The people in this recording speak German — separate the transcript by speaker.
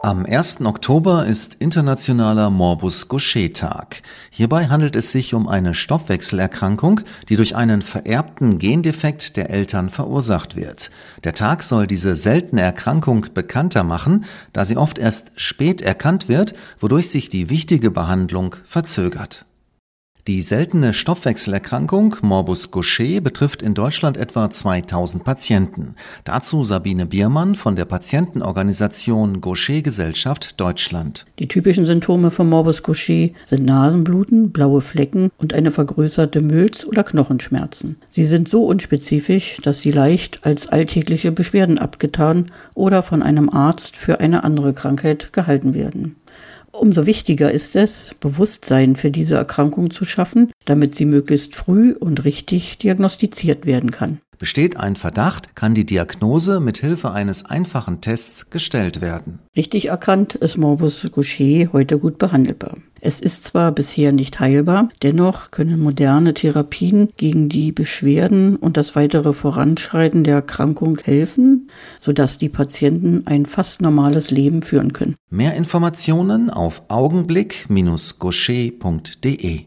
Speaker 1: Am 1. Oktober ist internationaler Morbus Gaucher-Tag. Hierbei handelt es sich um eine Stoffwechselerkrankung, die durch einen vererbten Gendefekt der Eltern verursacht wird. Der Tag soll diese seltene Erkrankung bekannter machen, da sie oft erst spät erkannt wird, wodurch sich die wichtige Behandlung verzögert. Die seltene Stoffwechselerkrankung Morbus Gaucher betrifft in Deutschland etwa 2000 Patienten. Dazu Sabine Biermann von der Patientenorganisation Gaucher Gesellschaft Deutschland.
Speaker 2: Die typischen Symptome von Morbus Gaucher sind Nasenbluten, blaue Flecken und eine vergrößerte Milz- oder Knochenschmerzen. Sie sind so unspezifisch, dass sie leicht als alltägliche Beschwerden abgetan oder von einem Arzt für eine andere Krankheit gehalten werden. Umso wichtiger ist es, Bewusstsein für diese Erkrankung zu schaffen, damit sie möglichst früh und richtig diagnostiziert werden kann.
Speaker 1: Besteht ein Verdacht, kann die Diagnose mit Hilfe eines einfachen Tests gestellt werden.
Speaker 2: Richtig erkannt ist Morbus Gaucher heute gut behandelbar. Es ist zwar bisher nicht heilbar, dennoch können moderne Therapien gegen die Beschwerden und das weitere Voranschreiten der Erkrankung helfen, sodass die Patienten ein fast normales Leben führen können.
Speaker 1: Mehr Informationen auf augenblick-gaucher.de